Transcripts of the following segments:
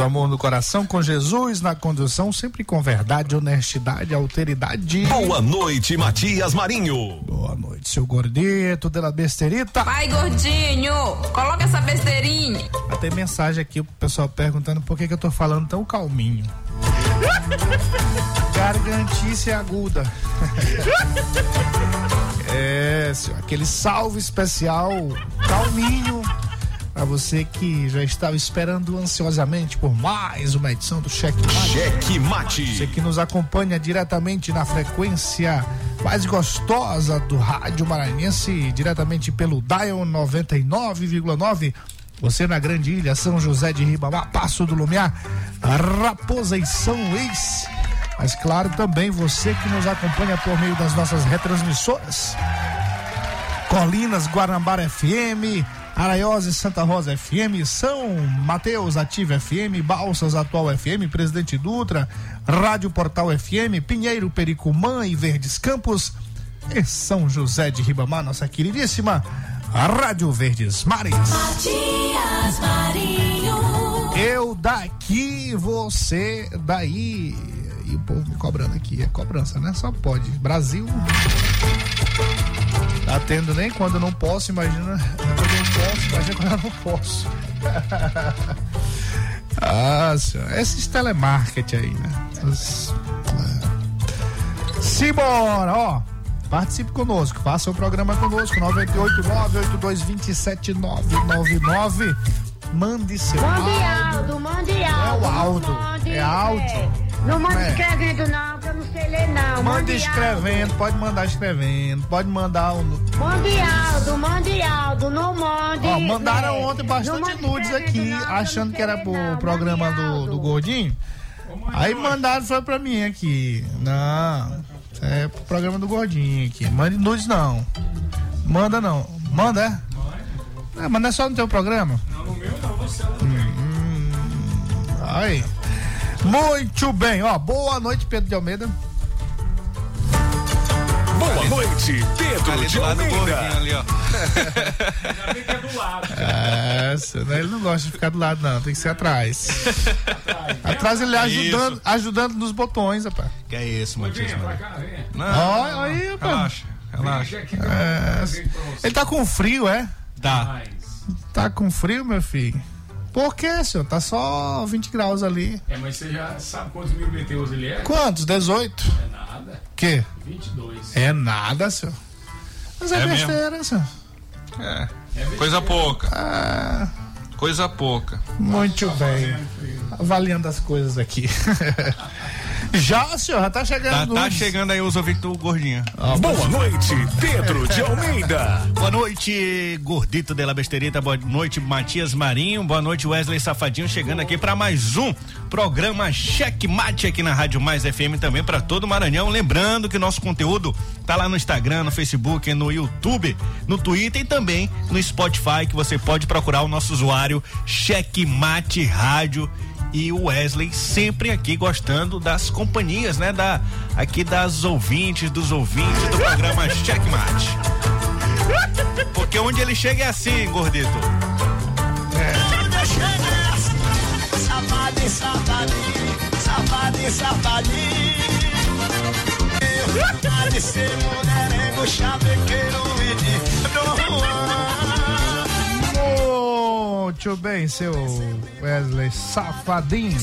Muito amor no coração, com Jesus na condução, sempre com verdade, honestidade, alteridade. Boa noite, Matias Marinho. Boa noite, seu gordito de la besterita. Vai, gordinho, coloca essa besteirinha. Tem mensagem aqui, o pessoal perguntando por que, que eu tô falando tão calminho. Gargantice aguda. é, aquele salve especial, calminho para você que já estava esperando ansiosamente por mais uma edição do Cheque Mate. Cheque Mate. Você que nos acompanha diretamente na frequência mais gostosa do rádio maranhense, diretamente pelo Dial 99,9. Você na Grande Ilha, São José de Ribamar, Passo do Lumiar, Raposa e São Luís. Mas claro, também você que nos acompanha por meio das nossas retransmissoras. Colinas, Guarambara FM, Araiose Santa Rosa FM, São Mateus Ativa FM, Balsas Atual FM, Presidente Dutra, Rádio Portal FM, Pinheiro Pericumã e Verdes Campos e São José de Ribamar, nossa queridíssima Rádio Verdes Mares. Matias Marinho. Eu daqui, você daí. E o povo me cobrando aqui. É cobrança, né? Só pode. Brasil. Tá tendo nem quando não posso, imagina posso, imagina quando eu não posso. ah, senhor, esses telemarketing aí, né? Os... Simbora, ó. Participe conosco, faça o programa conosco, 989-8227-999. Mande seu Mande áudio. Mande Aldo. É o. Mande, É áudio. Não mande É. escrevendo não, não Mande escrevendo, pode mandar escrevendo, pode mandar um. Aldo. Mande Aldo, mande Aldo, não mande. Ó, mandaram é, ontem bastante nudes aqui, não, achando que era pro não. programa do, do Gordinho. Aí mandaram foi pra mim aqui. Não, é pro programa do Gordinho aqui. Mande nudes não. Manda não. Manda, é? É, mas não é só no teu programa? Não, no meu não, você. Hum, aí. Muito bem, ó. Boa noite, Pedro de Almeida. Boa noite, Pedro Ali de do lado do Almeida. ali, ó. É, senhor, ele não gosta de ficar do lado, não, tem que ser atrás. atrás ele ajudando, ajudando nos botões, rapaz. Que é isso, Matias? Olha aí, rapaz. relaxa, relaxa. É, ele tá com frio, é? Tá. Tá com frio, meu filho? Por quê, senhor? Tá só 20 graus ali. É, mas você já sabe quantos mil meteoros ele é? Quantos? 18? É nada. Que? 22. É nada, senhor. Mas é, É mesmo? besteira, senhor. É. Coisa pouca, Ah, coisa pouca. muito bem. Avaliando as coisas aqui. Já, senhor, já tá Tá, chegando. tá nudes. chegando aí os ouvintes do Gordinho. Boa noite, Pedro de Almeida. Boa noite, Gordito de la Besterita. Boa noite, Matias Marinho. Boa noite, Wesley Safadinho. Chegando aqui para mais um programa Cheque Mate aqui na Rádio Mais FM também para todo o Maranhão. Lembrando que nosso conteúdo tá lá no Instagram, no Facebook, no YouTube, no Twitter e também no Spotify, que você pode procurar o nosso usuário Cheque Mate Rádio. E o Wesley sempre aqui gostando das companhias, né? Da, aqui das ouvintes, dos ouvintes do programa Cheque Mate. Porque onde ele chega é assim, gordito. Safadinho, safadinho, safadinho, safadinho. De ser mulherengo, chavequeiro e de Dom Juan. Muito bem, seu Wesley Safadinho.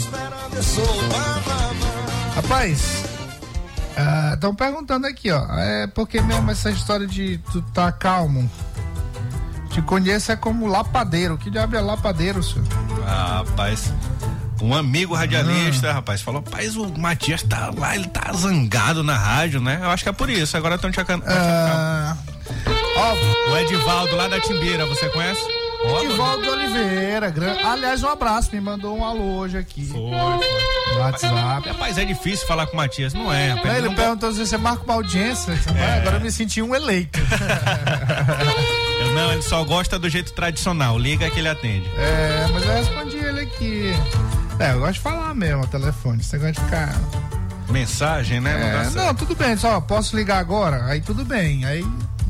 Rapaz, estão perguntando aqui, ó. É porque mesmo essa história de tu tá calmo? Te conheço é como lapadeiro. Que diabo é lapadeiro, senhor? Ah, rapaz. Um amigo radialista, rapaz, falou: rapaz, o Matias tá lá, ele tá zangado na rádio, né? Eu acho que é por isso. Agora estão te acando. Ah, ó, O Edivaldo lá da Timbira, você conhece? Ó, Edivaldo Oliveira. gran- Aliás, um abraço. Me mandou um alô hoje aqui Foi, foi. no WhatsApp. Rapaz, é difícil falar com o Matias, não é, rapaz. Ele não- perguntou se você marca uma audiência. "Vai, Agora eu me senti um eleito. Eu não, ele só gosta do jeito tradicional. Liga que ele atende. É, mas eu respondi ele aqui. É, eu gosto de falar mesmo ao telefone. Você gosta de ficar. Mensagem, né? É, não, tudo bem, só posso ligar agora? Aí tudo bem. Aí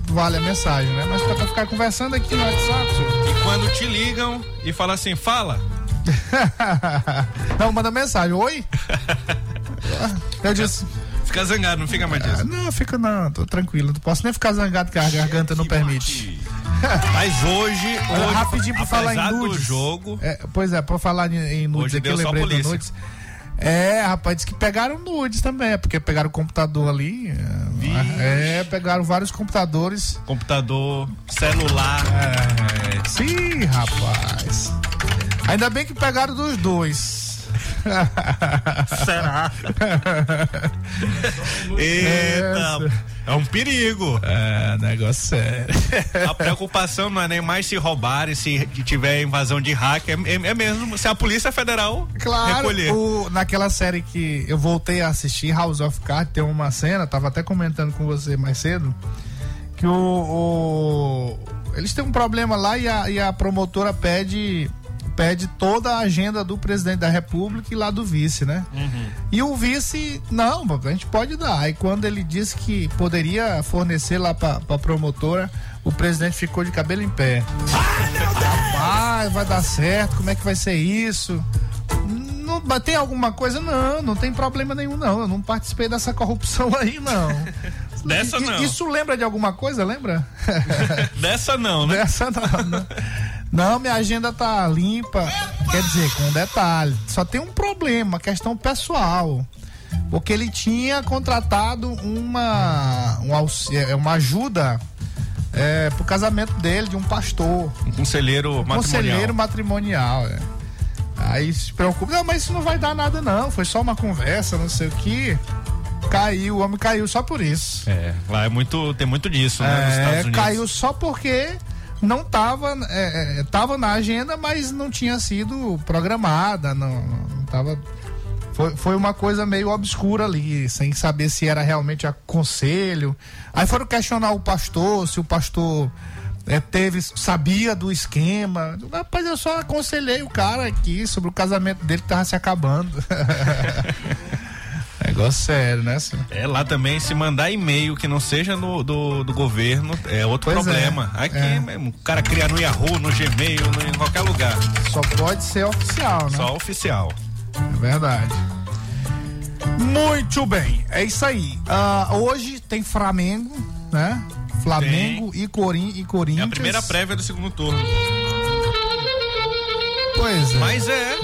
vale a mensagem, né? Mas pra ficar conversando aqui no WhatsApp. E quando te ligam e falam assim, fala. Não, manda mensagem. Oi? Eu disse. Fica zangado, não fica, Matias? ah, Não, fica não, tô tranquilo. Não posso nem ficar zangado que a garganta não permite. Mas hoje, hoje rapidinho pra falar em do nudes. jogo, É, pois é, pra falar em, em nudes aqui, eu lembrei do polícia. nudes. É, rapaz, disse que pegaram nudes também, é porque pegaram o computador ali. É, é, pegaram vários computadores. computador, celular. É, sim, rapaz. Ainda bem que pegaram dos dois. Será? Eita, é um perigo. É, negócio sério. A preocupação não é nem mais se roubarem, se tiver invasão de hacker, é, é mesmo se a Polícia Federal Claro, recolher. o- naquela série que eu voltei a assistir, House of Cards, tem uma cena, tava até comentando com você mais cedo, que o, o- eles têm um problema lá e a, e a promotora pede pede toda a agenda do presidente da república e lá do vice, né? E o vice, não, a gente pode dar. Aí quando ele disse que poderia fornecer lá pra, pra promotora, o presidente ficou de cabelo em pé. Rapaz, vai dar certo, como é que vai ser isso? Não, mas tem alguma coisa? Não, não tem problema nenhum, não. Eu não participei dessa corrupção aí, não. Dessa não. Isso lembra de alguma coisa, lembra? Dessa não, né? Dessa não, né? Não, minha agenda tá limpa. Quer dizer, com um detalhe. Só tem um problema, questão pessoal. Porque ele tinha contratado uma, um é, uma ajuda é, pro casamento dele, de um pastor. Um conselheiro matrimonial. Conselheiro matrimonial, é. Aí se preocupa, não, mas isso não vai dar nada não, foi só uma conversa, não sei o que. Caiu, o homem caiu só por isso. É, lá é muito, tem muito disso, né? É, caiu só porque não tava, é, é, tava na agenda, mas não tinha sido programada, não, não tava. Foi, foi uma coisa meio obscura ali, sem saber se era realmente a conselho. Aí foram questionar o pastor, se o pastor é, teve, sabia do esquema. Rapaz, eu só aconselhei o cara aqui sobre o casamento dele que tava se acabando. Negócio sério, né, senhor? É, lá também, se mandar e-mail que não seja no, do, do governo, é outro Pois é, problema. Aqui, é. mesmo, o cara cria no Yahoo, no Gmail, no- em qualquer lugar. Só pode ser oficial, né? Só oficial. É verdade. Muito bem, é isso aí. Ah, hoje tem Flamengo, né? Flamengo e, Corin e É Corinthians. a primeira prévia do segundo turno. Pois é. Mas é,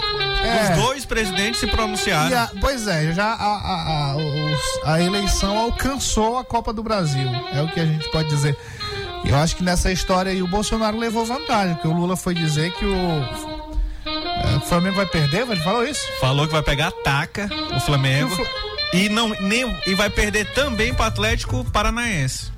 É. os dois presidentes se pronunciaram. E a- pois é, já a, a, a, os- a eleição alcançou a Copa do Brasil. É o que a gente pode dizer. Eu acho que nessa história aí o Bolsonaro levou vantagem, porque o Lula foi dizer que o, é, o Flamengo vai perder, ele falou isso? Falou que vai pegar a taca, o Que o, Flamengo. Fla- E não nem e vai perder também para Atlético Paranaense.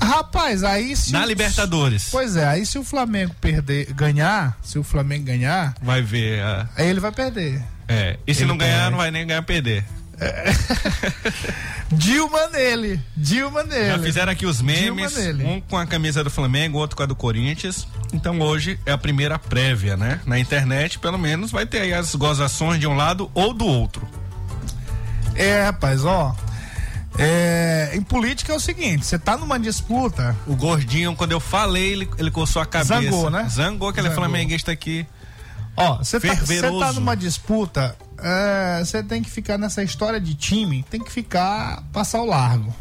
Rapaz, aí se. Na o- Libertadores. Pois é, aí se o Flamengo perder, ganhar, se o Flamengo ganhar, Vai ver. ah, aí ele vai perder. é. E se Ele não ganhar, vai. não vai nem ganhar perder. Dilma nele. Dilma nele. Já fizeram aqui os memes, um com a camisa do Flamengo, outro com a do Corinthians. Então hoje é a primeira prévia, né? Na internet, pelo menos, vai ter aí as gozações de um lado ou do outro. É, rapaz, ó. É, em política é o seguinte, você tá numa disputa, O gordinho, quando eu falei, ele, ele coçou a cabeça. Zangou, né? Zangou, que ele é flamenguista aqui. ó, você tá, tá numa disputa, é, você tem que ficar nessa história de time, tem que ficar, passar o largo.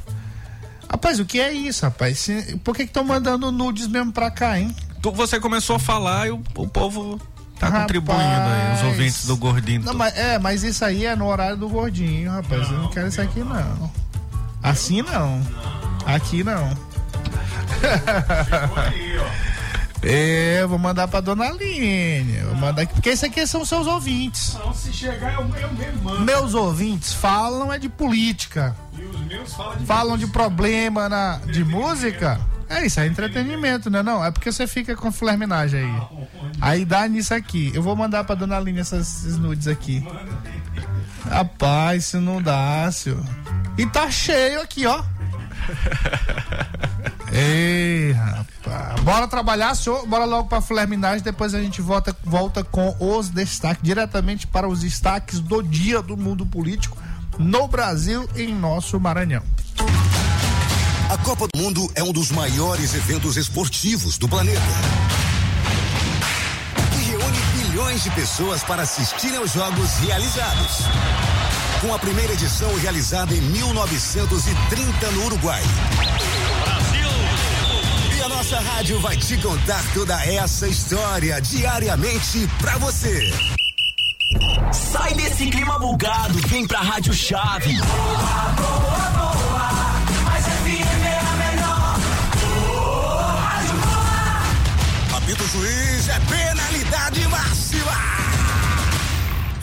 Rapaz, o que é isso, rapaz? Por que que estão mandando nudes mesmo pra cá, hein? Você começou a falar e o, o povo tá Rapaz. contribuindo aí, os ouvintes do gordinho. Não, mas, é, mas isso aí é no horário do gordinho, rapaz. eu não quero isso aqui, não. Assim não. Aqui não. É, eu vou mandar pra dona Aline. Vou mandar aqui, porque isso aqui são seus ouvintes. Não, se chegar, eu, eu mesmo mando. Meus ouvintes falam é de política. E os meus falam de. Falam de problema na, de música. É isso, é entretenimento, né? Não, é porque você fica com flerminagem aí. Aí dá nisso aqui. Eu vou mandar pra dona Aline essas, esses nudes aqui. Rapaz, isso não dá, senhor. E tá cheio aqui, ó. Ei, rapaz. Bora trabalhar, senhor. Bora logo pra flerminagem. Depois a gente volta, volta com os destaques, diretamente para os destaques do dia do mundo político no Brasil, em nosso Maranhão. A Copa do Mundo é um dos maiores eventos esportivos do planeta. Bilhões de pessoas para assistirem aos jogos realizados. Com a primeira edição realizada em 1930 no Uruguai. E a nossa rádio vai te contar toda essa história diariamente pra você. Sai desse clima bugado, vem pra Rádio Chave. Apito juiz é penalidade máxima.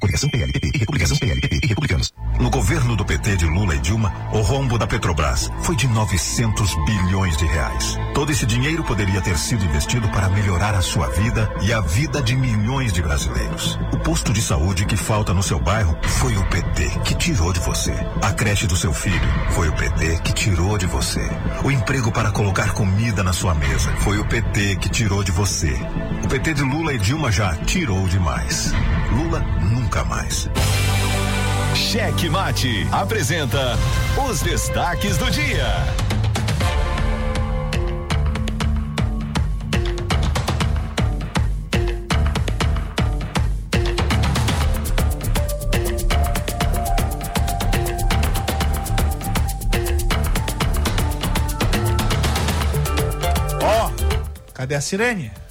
Coligação PLPP e Republicação PLPP e Republicanos. No governo do PT de Lula e Dilma, o rombo da Petrobras foi de 900 bilhões de reais. Todo esse dinheiro poderia ter sido investido para melhorar a sua vida e a vida de milhões de brasileiros. O posto de saúde que falta no seu bairro foi o PT que tirou de você. A creche do seu filho foi o PT que tirou de você. O emprego para colocar comida na sua mesa foi o PT que tirou de você. O PT de Lula e Dilma já tirou demais. Lula nunca mais. Cheque Mate apresenta os destaques do dia. Ó, cadê a sirene?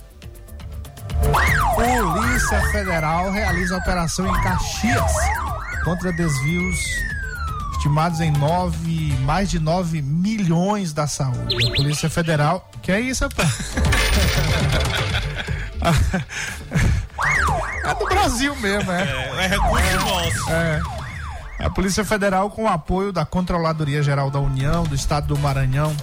Polícia Federal realiza operação em Caxias contra desvios estimados em nove, mais de 9 milhões da saúde. A Polícia Federal. Que é isso, rapaz? é do Brasil mesmo, é. É, é recurso nosso. É. A Polícia Federal, com o apoio da Controladoria Geral da União, do Estado do Maranhão,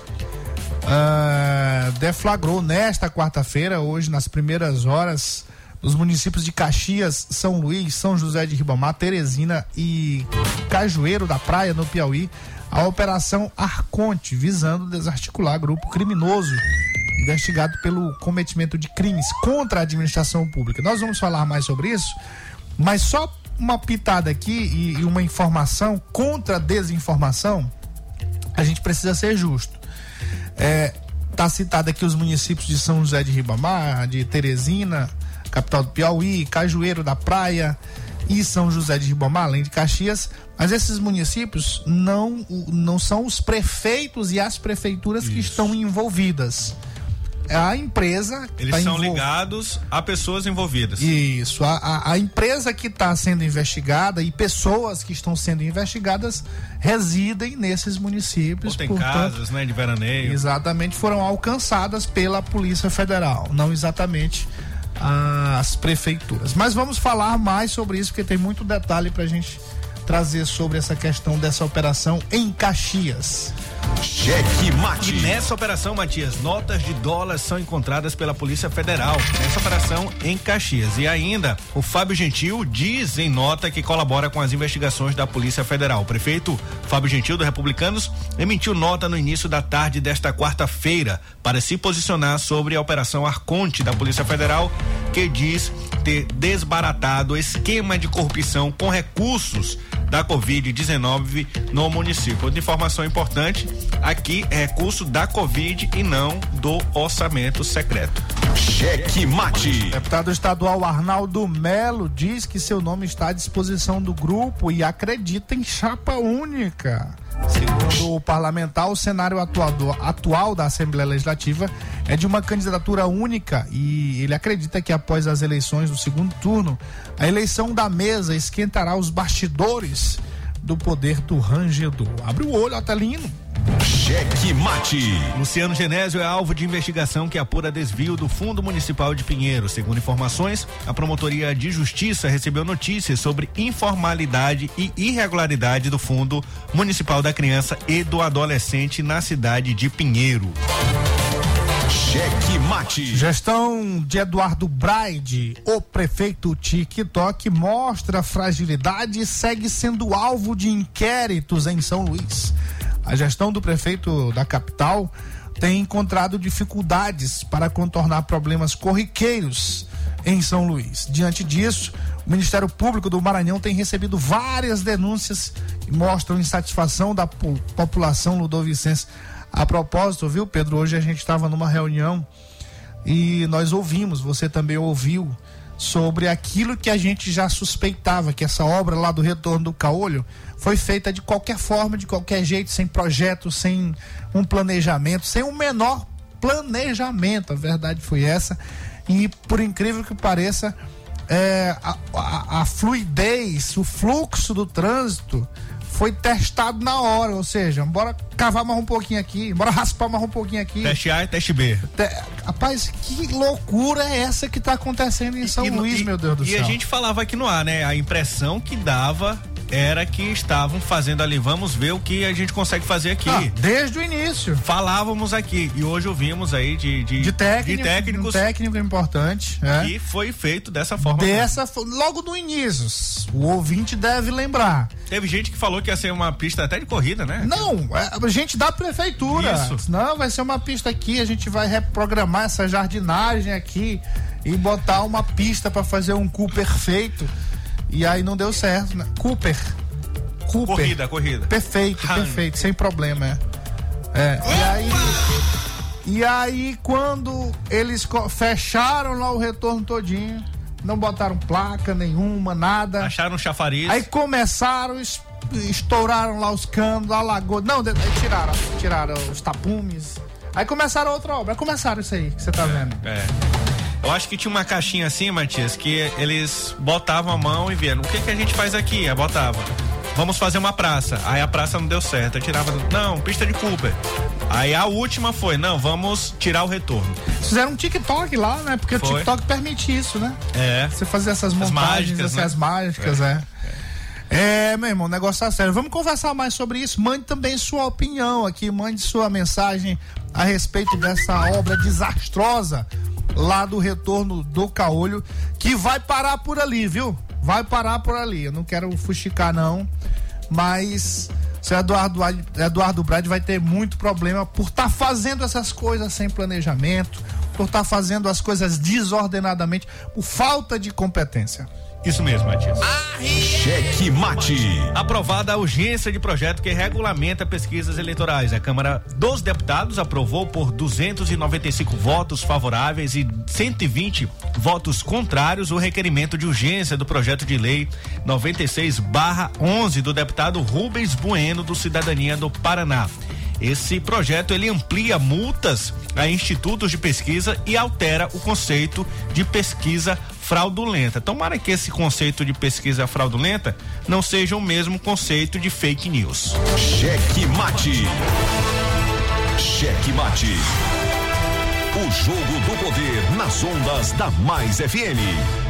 ah, deflagrou nesta quarta-feira, hoje, nas primeiras horas, nos municípios de Caxias, São Luís, São José de Ribamar, Teresina e Cajueiro da Praia, no Piauí, a Operação Arconte, visando desarticular grupo criminoso investigado pelo cometimento de crimes contra a administração pública. Nós vamos falar mais sobre isso, mas só uma pitada aqui e, uma informação contra a desinformação, a gente precisa ser justo. É, tá citado aqui os municípios de São José de Ribamar, de Teresina, capital do Piauí, Cajueiro da Praia e São José de Ribamar, além de Caxias, mas esses municípios não, não são os prefeitos e as prefeituras que estão envolvidas. É a empresa. que Eles tá são envol- ligados a pessoas envolvidas. Isso, a, a, a empresa que está sendo investigada e pessoas que estão sendo investigadas residem nesses municípios. Ou tem portanto, casas, né, de veraneio. Exatamente, foram alcançadas pela Polícia Federal, não exatamente as prefeituras. Mas vamos falar mais sobre isso, porque tem muito detalhe para a gente trazer sobre essa questão dessa operação em Caxias. Cheque mate. E nessa operação, Matias, notas de dólares são encontradas pela Polícia Federal. Nessa operação em Caxias. E ainda, o Fábio Gentil diz em nota que colabora com as investigações da Polícia Federal. O prefeito Fábio Gentil, do Republicanos, emitiu nota no início da tarde desta quarta-feira para se posicionar sobre a Operação Arconte da Polícia Federal, que diz ter desbaratado esquema de corrupção com recursos da Covid-19 no município. Outra informação importante, aqui é recurso da Covid e não do orçamento secreto. Cheque mate. Deputado estadual Arnaldo Melo diz que seu nome está à disposição do grupo e acredita em chapa única. Segundo o parlamentar, o cenário atuado- atual da Assembleia Legislativa é de uma candidatura única e ele acredita que após as eleições do segundo turno, a eleição da mesa esquentará os bastidores do poder do rangedor. Abre o olho, Otelino. Cheque mate. Luciano Genésio é alvo de investigação que apura desvio do Fundo Municipal de Pinheiro. Segundo informações, a Promotoria de Justiça recebeu notícias sobre informalidade e irregularidade do Fundo Municipal da Criança e do Adolescente na cidade de Pinheiro. Cheque mate. Gestão de Eduardo Braide, o prefeito TikTok, mostra fragilidade e segue sendo alvo de inquéritos em São Luís. A gestão do prefeito da capital tem encontrado dificuldades para contornar problemas corriqueiros em São Luís. Diante disso, o Ministério Público do Maranhão tem recebido várias denúncias que mostram insatisfação da po- população ludovicense. A propósito, viu, Pedro? Hoje a gente estava numa reunião e nós ouvimos, você também ouviu, sobre aquilo que a gente já suspeitava, que essa obra lá do Retorno do Caolho foi feita de qualquer forma, de qualquer jeito, sem projeto, sem um planejamento, sem um menor planejamento. A verdade foi essa. E por incrível que pareça, é, a, a- a fluidez, o fluxo do trânsito foi testado na hora, ou seja, bora cavar mais um pouquinho aqui, bora raspar mais um pouquinho aqui. Teste A e teste B. Te- Rapaz, que loucura é essa que tá acontecendo em São E Luís, e- meu Deus do e céu? a gente falava aqui no ar, né? A impressão que dava era que estavam fazendo ali, vamos ver o que a gente consegue fazer aqui. Ah, desde o início. Falávamos aqui e hoje ouvimos aí de, de, De técnico, de técnicos um técnico importante, é. e foi feito dessa forma. Dessa, logo no início, o ouvinte deve lembrar. Teve gente que falou que ia ser uma pista até de corrida, né? Não, é a gente da prefeitura. Isso. Não, vai ser uma pista aqui, a gente vai reprogramar essa jardinagem aqui e botar uma pista para fazer um cu perfeito. E aí não deu certo, né? Cooper. Cooper. Corrida, corrida. Perfeito, Han. perfeito, sem problema, é. É, e aí. E aí, quando eles fecharam lá o retorno todinho, não botaram placa nenhuma, nada. Acharam um chafariz. Aí começaram, es- estouraram lá os canos, alagou. Não, tiraram, tiraram os tapumes. Aí começaram outra obra. Aí começaram isso aí que você tá vendo. É. Eu acho que tinha uma caixinha assim, Matias, que eles botavam a mão e viam. O que que a gente faz aqui? Aí botava. Vamos fazer uma praça. Aí a praça não deu certo. Aí tirava. Não, pista de Cooper. Aí a última foi, não, vamos tirar o retorno. Fizeram um TikTok lá, né? Porque o Foi. TikTok permite isso, né? É. Você fazer essas montagens, mágicas, assim, né? as mágicas, é. É, meu irmão, o negócio tá sério. Vamos conversar mais sobre isso. Mande também sua opinião aqui, mande sua mensagem a respeito dessa obra desastrosa lá do retorno do Caolho, que vai parar por ali, viu? Vai parar por ali. Eu não quero fuxicar, não, mas seu Eduardo, Eduardo Brade vai ter muito problema por estar fazendo essas coisas sem planejamento, por estar fazendo as coisas desordenadamente, por falta de competência. Isso mesmo, Matias. Cheque mate. Aprovada a urgência de projeto que regulamenta pesquisas eleitorais. A Câmara dos Deputados aprovou por 295 votos favoráveis e 120 votos contrários o requerimento de urgência do projeto de lei 96/11 do deputado Rubens Bueno do Cidadania do Paraná. Esse projeto ele amplia multas a institutos de pesquisa e altera o conceito de pesquisa fraudulenta. Tomara que esse conceito de pesquisa fraudulenta não seja o mesmo conceito de fake news. Cheque mate. Cheque mate. O jogo do poder nas ondas da Mais FM.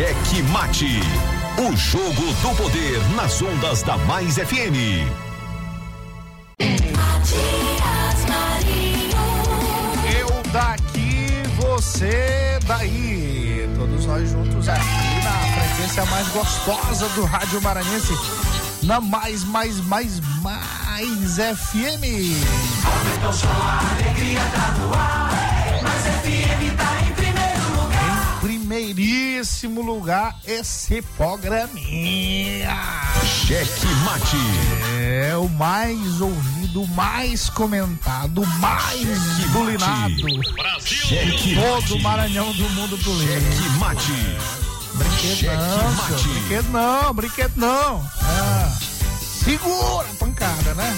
Cheque Mate. O jogo do poder nas ondas da Mais FM. Eu daqui, você daí. Todos nós juntos aqui na frequência mais gostosa do Rádio Maranhense. Na Mais, Mais, Mais, Mais FM. Aumenta o som, a alegria tá no ar. Primeiríssimo lugar, esse programinha. Cheque Mate. É o mais ouvido, mais comentado, mais bulinado. Cheque Todo Mate. Maranhão do mundo político. Cheque Mate. Brinquedo Cheque não, mate. brinquedo não, brinquedo não. Ah, segura a pancada, né?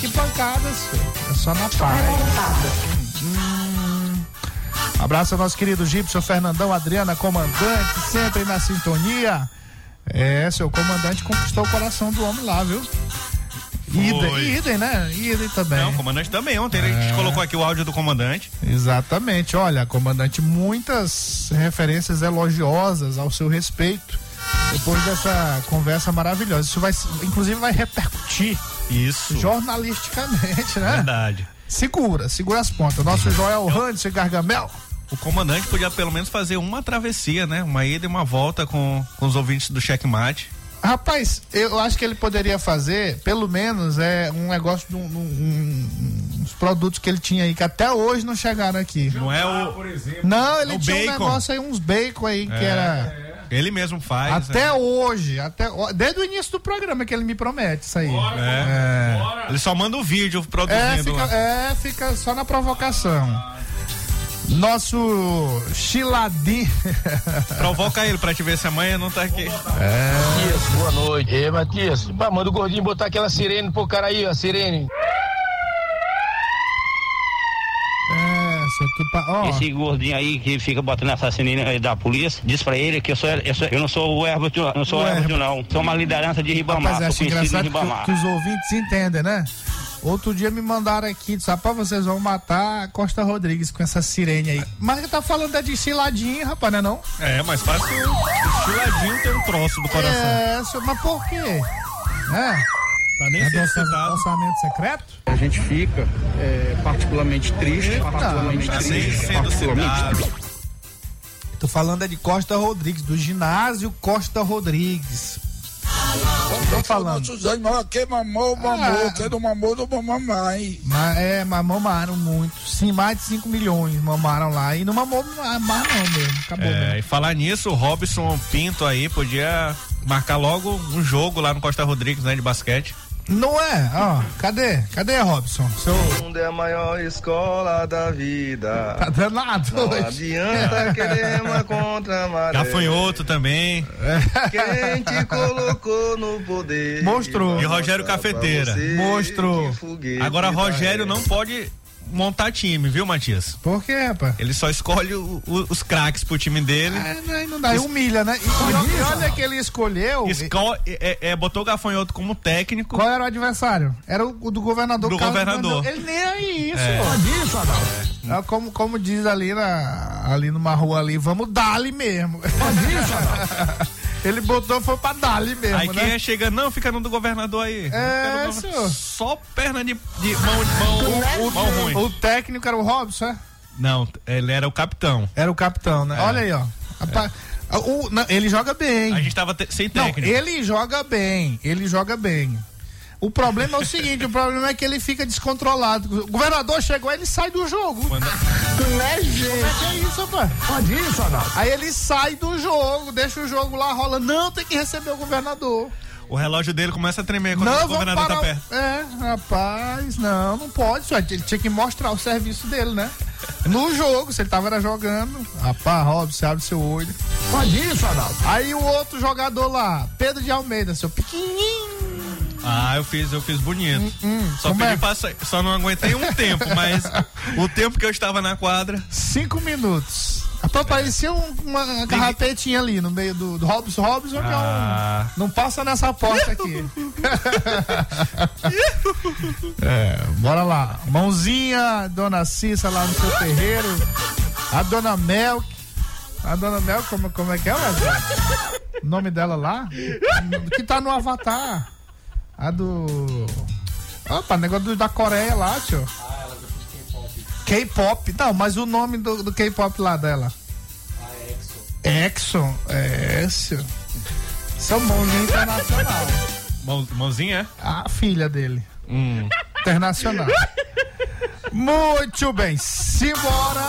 Que pancada, senhor? É só na paz. Abraço ao nosso querido Gibson, Fernandão, Adriana, comandante, sempre na sintonia. É, seu comandante conquistou o coração do homem lá, viu? Idem, Foi. idem, né? Idem também. Não, o comandante também ontem, a gente colocou aqui o áudio do comandante. Exatamente. Olha, comandante, muitas referências elogiosas ao seu respeito depois dessa conversa maravilhosa. Isso vai, inclusive, vai repercutir Isso. jornalisticamente, né? Verdade. Segura, segura as pontas. Nosso Joel Handes e Gargamel. O comandante podia pelo menos fazer uma travessia, né? Uma ida e uma volta com, com os ouvintes do checkmate. Rapaz, eu acho que ele poderia fazer, pelo menos, é um negócio de um, um- um- uns produtos que ele tinha aí, que até hoje não chegaram aqui. Não é o. Por exemplo. Não, ele o tinha um bacon. negócio aí, uns bacon aí, que É. era. Ele mesmo faz. Até né? hoje, até, desde o início do programa que ele me promete isso aí. É. É, Ele só manda o vídeo é, produzindo fica, lá. é, fica só na provocação. Nosso chiladinho. Provoca ele pra te ver se amanhã não tá aqui. Matias, boa noite. Ei, Matias, pá, manda o gordinho botar aquela sirene pro cara aí, ó, sirene. É, seu tupa, ó, Esse gordinho aí que fica botando assassino aí da polícia, diz pra ele que eu, sou, eu, sou- eu não sou o Herbert, eu não sou o O Herbert, Herbert. não. Sou uma liderança de Ribamar, Rapaz, acho engraçado Ribamar. que, que os ouvintes entendem, né? Outro dia me mandaram aqui, disse, rapaz, vocês vão matar Costa Rodrigues com essa sirene aí. Mas ele tá falando é de chiladinho, rapaz, não é não? É, mas fácil o chiladinho tem um troço do coração. É, senhor, mas por quê? É, Tá nem é do sendo citado. orçamento secreto? A gente fica é, particularmente triste, particularmente Tá triste, sendo particularmente citado. Tô falando é de Costa Rodrigues, do ginásio Costa Rodrigues. Tô falando. Suzane, mas quem mamou, mamou. Quem não mamou, não mamou mais. Mas, é, mas mamaram muito. Sim, mais de 5 milhões mamaram lá. E não mamou mais não mesmo. Acabou É, mesmo. e falar nisso, o Robson Pinto aí podia marcar logo um jogo lá no Costa Rodrigues, né, de basquete. Não é? Ó, cadê? Cadê, Robson? Seu. O mundo é a maior escola da vida. Tá danado Não hoje. adianta querer uma contra a maré. Gafanhoto também. Quem te colocou no poder. Mostrou. E Rogério Cafeteira. Mostrou. Agora, Rogério não pode montar time, viu, Matias? Por quê, rapaz? Ele só escolhe o- o- os craques pro time dele. É, não, não dá, e humilha, né? E, e olha que ele escolheu. Esco- é, é, botou o Gafanhoto como técnico. Qual era o adversário? Era o, o do governador Do Carlos governador. Ele nem aí isso. É. Pode isso, Adalto. É como, como diz ali, na, ali numa rua ali, vamos dar-lhe mesmo. Pode isso, Ele botou, foi pra dar-lhe mesmo, Aí quem né? é chega, não, fica no do governador aí. É, senhor. Só perna de, de mão, mão, O, mão ruim. o técnico era o Robson, é? Não, ele era o capitão. Era o capitão, né? É. Olha aí, ó. Rapaz, o- não, ele joga bem. A gente tava sem Não, técnico. ele joga bem, ele joga bem. O problema é o seguinte, o problema é que ele fica descontrolado. O governador chegou, ele sai do jogo. Não é gente. Como é que é isso, rapaz? Pode isso, Adalto. Aí ele sai do jogo, deixa o jogo lá, rola. Não, tem que receber o governador. O relógio dele começa a tremer quando não, o vamos governador parar tá perto. É, rapaz, não, não pode. Só, ele tinha que mostrar o serviço dele, né? No jogo, se ele tava era jogando. Rapaz, Robson, abre seu olho. Pode isso, Adalto. Aí o outro jogador lá, Pedro de Almeida, seu pequenininho. Ah, eu fiz, eu fiz bonito. só como pedi é? só não aguentei um tempo, mas o tempo que eu estava na quadra. Cinco minutos. Rapaz, parecia um- uma carrapetinha ali no meio do, do Robson. Robson, que é um- Ah. não passa nessa porta aqui. é, bora lá. Mãozinha, dona Cissa lá no seu terreiro. A dona Melk. A dona Melk, como, como é que é? O nome dela lá? Que tá no Avatar. A do. Opa, negócio do- da Coreia lá, tio. K-pop. Não, mas o nome do, do K-pop lá dela. Exo. É, senhor. São mãozinha internacional. Mão- mãozinha? A filha dele. Hum. Internacional. Muito bem. Simbora.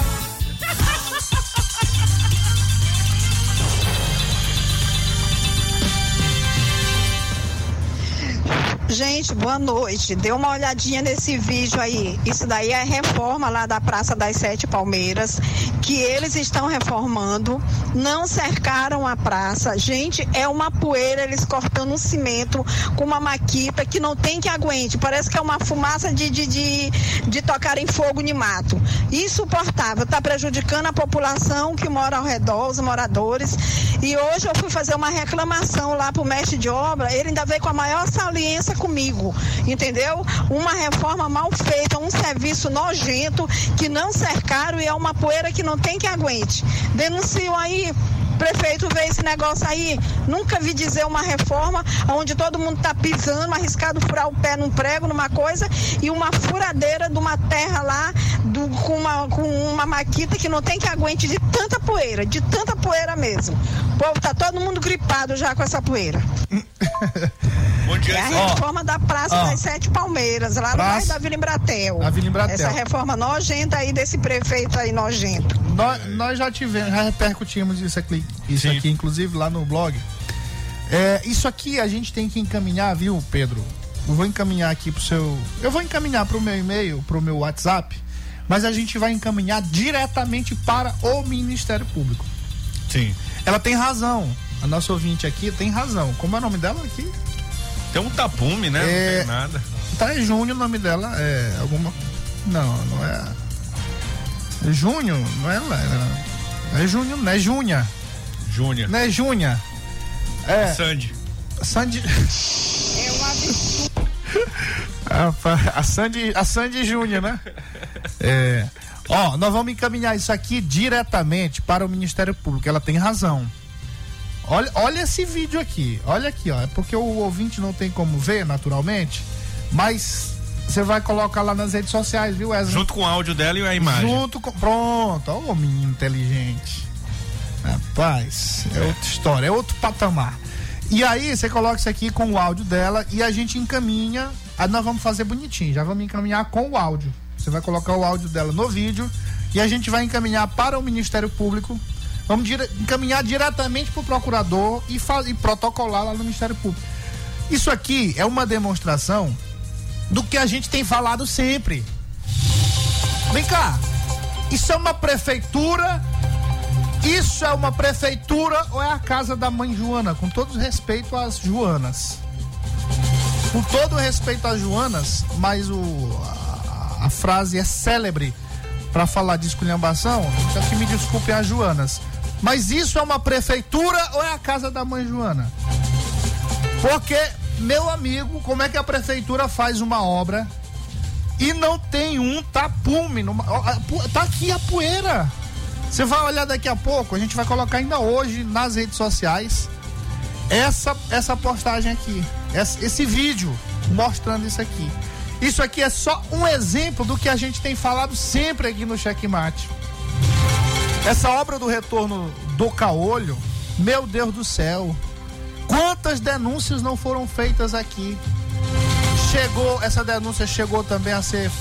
Gente, boa noite. Dê uma olhadinha nesse vídeo aí. Isso daí é reforma lá da Praça das Sete Palmeiras, que eles estão reformando. Não cercaram a praça. Gente, é uma poeira, eles cortando um cimento com uma maquita que não tem que aguente. Parece que é uma fumaça de, de, de, de tocar em fogo de mato. Insuportável. Está prejudicando a população que mora ao redor, os moradores. E hoje eu fui fazer uma reclamação lá pro mestre de obra. Ele ainda veio com a maior saliência comigo, entendeu? Uma reforma mal feita, um serviço nojento que não cercaram e é uma poeira que não tem que aguente. Denunciam aí. Prefeito vê esse negócio aí, nunca vi dizer uma reforma onde todo mundo tá pisando, arriscado furar o pé num prego, numa coisa, e uma furadeira de uma terra lá do- com, uma, com uma maquita que não tem que aguente de tanta poeira, de tanta poeira mesmo. O povo tá todo mundo gripado já com essa poeira. Bom dia, É a reforma da Praça ó. das Sete Palmeiras, lá no Praça- bairro da Vila Embratel. A Vila Embratel. Essa reforma nojenta aí desse prefeito aí nojento. Nós, nós já tivemos, já repercutimos isso aqui, isso aqui, inclusive lá no blog. É, isso aqui a gente tem que encaminhar, viu, Pedro? Eu vou encaminhar aqui pro seu. Eu vou encaminhar pro meu e-mail, pro meu WhatsApp, mas a gente vai encaminhar diretamente para o Ministério Público. Sim. Ela tem razão. A nossa ouvinte aqui tem razão. Como é o nome dela aqui? Tem um tapume, né? É. Não tem nada. Tá é Júnior o nome dela. É alguma. Não, não é. É Júnior, não é ela. É, é Júnior, não é Júnia. Júnior. Não é Júnia. É. Sandy. Sandy. É um absurdo. A, a Sandy, a Sandy Júnior, né? É. Ó, nós vamos encaminhar isso aqui diretamente para o Ministério Público. Ela tem razão. Olha, olha esse vídeo aqui. Olha aqui, ó. É porque o ouvinte não tem como ver, naturalmente. Mas você vai colocar lá nas redes sociais, viu, Wesley? Junto com o áudio dela e a imagem. Junto com. Pronto, ó, o menino inteligente. Rapaz, é outra história, é outro patamar. E aí você coloca isso aqui com o áudio dela e a gente encaminha. Aí nós vamos fazer bonitinho, já vamos encaminhar com o áudio. Você vai colocar o áudio dela no vídeo e a gente vai encaminhar para o Ministério Público. Vamos dire encaminhar diretamente para o procurador e, e protocolar lá no Ministério Público. Isso aqui é uma demonstração do que a gente tem falado sempre. Vem cá, isso é uma prefeitura isso é uma prefeitura ou é a casa da mãe Joana? Com todo respeito às Joanas. Com todo respeito às Joanas, mas o, a, a frase é célebre para falar de esculhambação, então que me desculpem as Joanas. Mas isso é uma prefeitura ou é a casa da mãe Joana? Porque, meu amigo, como é que a prefeitura faz uma obra e não tem um tapume? Numa, tá aqui a poeira. Você vai olhar daqui a pouco, a gente vai colocar ainda hoje nas redes sociais essa, essa postagem aqui, esse, vídeo mostrando isso aqui. Isso aqui é só um exemplo do que a gente tem falado sempre aqui no Checkmate. Essa obra do retorno do caolho, meu Deus do céu, quantas denúncias não foram feitas aqui? Chegou, essa denúncia chegou também a ser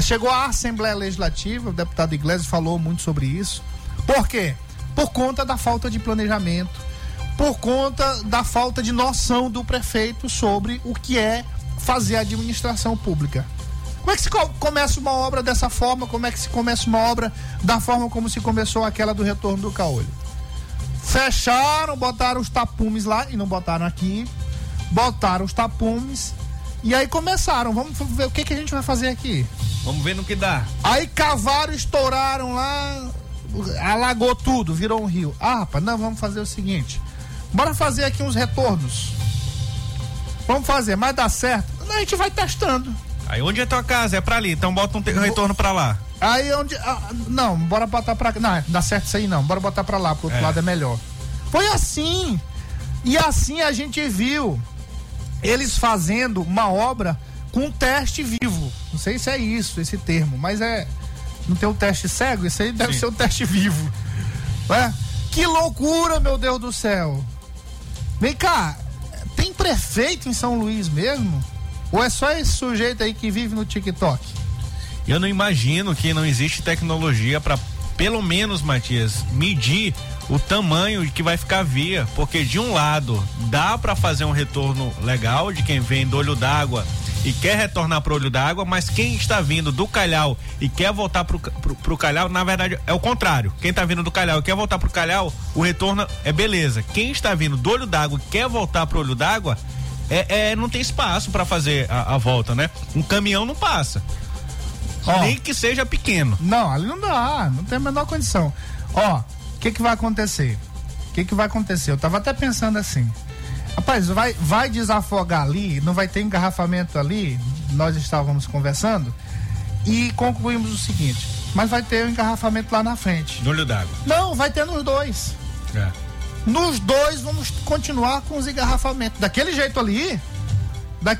Chegou à Assembleia Legislativa, o deputado Iglesias falou muito sobre isso. Por quê? Por conta da falta de planejamento, por conta da falta de noção do prefeito sobre o que é fazer administração pública. Como é que se começa uma obra dessa forma? Como é que se começa uma obra da forma como se começou aquela do retorno do caolho? Fecharam, botaram os tapumes lá e não botaram aqui. Botaram os tapumes e aí começaram. Vamos ver o que, que a gente vai fazer aqui. Vamos ver no que dá. Aí cavaram, estouraram lá, alagou tudo, virou um rio. Ah, rapaz, não, vamos fazer o seguinte. Bora fazer aqui uns retornos. Vamos fazer, mas dá certo. Não, a gente vai testando. Aí onde é tua casa? É pra ali, então bota um retorno pra lá. Aí onde. Ah, não, bora botar pra. Não, dá certo isso aí não. Bora botar pra lá, pro outro é. lado é melhor. Foi assim. E assim a gente viu eles fazendo uma obra com um teste vivo. Não sei se é isso, esse termo, mas é. Não tem o um teste cego? Isso aí deve Sim. ser um teste vivo. É? Que loucura, meu Deus do céu! Vem cá, tem prefeito em São Luís mesmo? Ou é só esse sujeito aí que vive no TikTok? Eu não imagino que não existe tecnologia para, pelo menos, Matias, medir o tamanho que vai ficar via, porque de um lado dá para fazer um retorno legal de quem vem do olho d'água e quer retornar pro olho d'água, mas quem está vindo do Calhau e quer voltar pro, pro, pro Calhau, na verdade é o contrário. Quem está vindo do Calhau e quer voltar pro Calhau, o retorno é beleza. Quem está vindo do olho d'água e quer voltar pro olho d'água, é, é, não tem espaço para fazer a, a, volta, né? Um caminhão não passa. Ó, Nem que seja pequeno. Não, ali não dá, não tem a menor condição. Ó, o que, que vai acontecer? O que, que vai acontecer? Eu tava até pensando assim. Rapaz, vai, vai desafogar ali, não vai ter engarrafamento ali. Nós estávamos conversando e concluímos o seguinte: mas vai ter um engarrafamento lá na frente. No olho d'água? Não, vai ter nos dois. É. Nos dois vamos continuar com os engarrafamentos. Daquele jeito ali. Da,